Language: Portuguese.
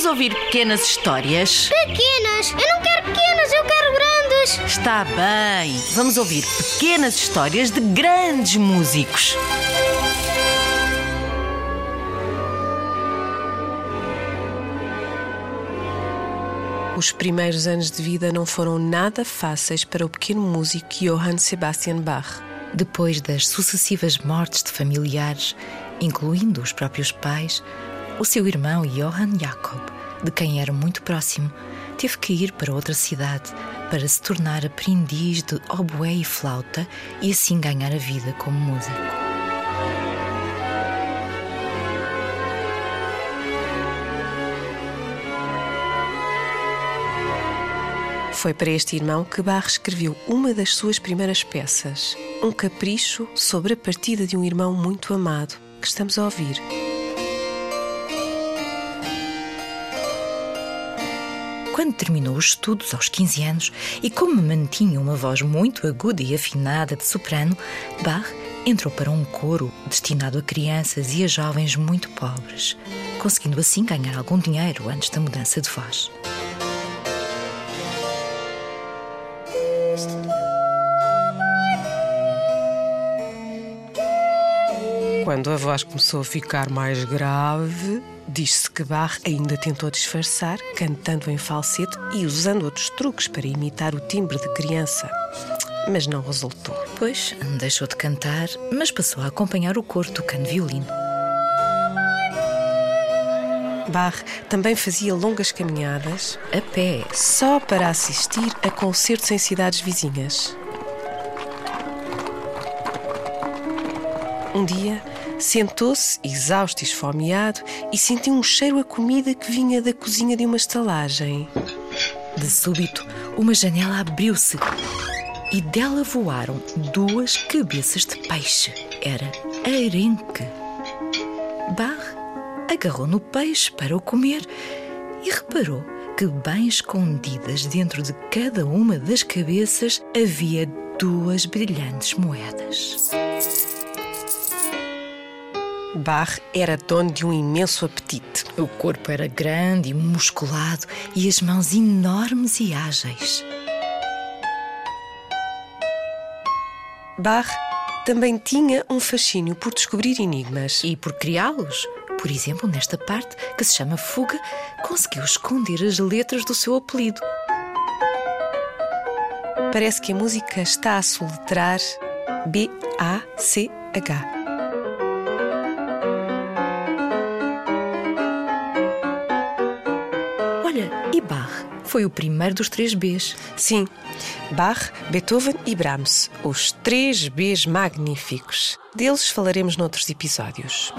Vamos ouvir pequenas histórias? Pequenas! Eu não quero pequenas, eu quero grandes! Está bem. Vamos ouvir pequenas histórias de grandes músicos. Os primeiros anos de vida não foram nada fáceis para o pequeno músico Johann Sebastian Bach. Depois das sucessivas mortes de familiares, incluindo os próprios pais, o seu irmão Johann Jakob, de quem era muito próximo, teve que ir para outra cidade para se tornar aprendiz de oboé e flauta e assim ganhar a vida como músico. Foi para este irmão que Bach escreveu uma das suas primeiras peças, um capricho sobre a partida de um irmão muito amado, que estamos a ouvir. Quando terminou os estudos aos 15 anos e como mantinha uma voz muito aguda e afinada de soprano, Bach entrou para um coro destinado a crianças e a jovens muito pobres, conseguindo assim ganhar algum dinheiro antes da mudança de voz. Quando a voz começou a ficar mais grave, diz-se que Bach ainda tentou disfarçar, cantando em falsete e usando outros truques para imitar o timbre de criança. Mas não resultou. Pois, deixou de cantar, mas passou a acompanhar o coro tocando violino. Bach também fazia longas caminhadas A pé, só para assistir a concertos em cidades vizinhas. Um dia, sentou-se, exausto e esfomeado, e sentiu um cheiro a comida que vinha da cozinha de uma estalagem. de súbito, uma janela abriu-se e dela voaram duas cabeças de peixe. Era arenque. Bach agarrou no peixe para o comer e reparou que, bem escondidas dentro de cada uma das cabeças, havia duas brilhantes moedas. Bach era dono de um imenso apetite. O corpo era grande e musculado e as mãos enormes e ágeis. Bach também tinha um fascínio por descobrir enigmas. E por criá-los, por exemplo, nesta parte que se chama Fuga, conseguiu esconder as letras do seu apelido. Parece que a música está a soletrar B-A-C-H. Olha, e Bach foi o primeiro dos três Bs. Sim, Bach, Beethoven e Brahms, os três Bs magníficos. Deles falaremos noutros episódios.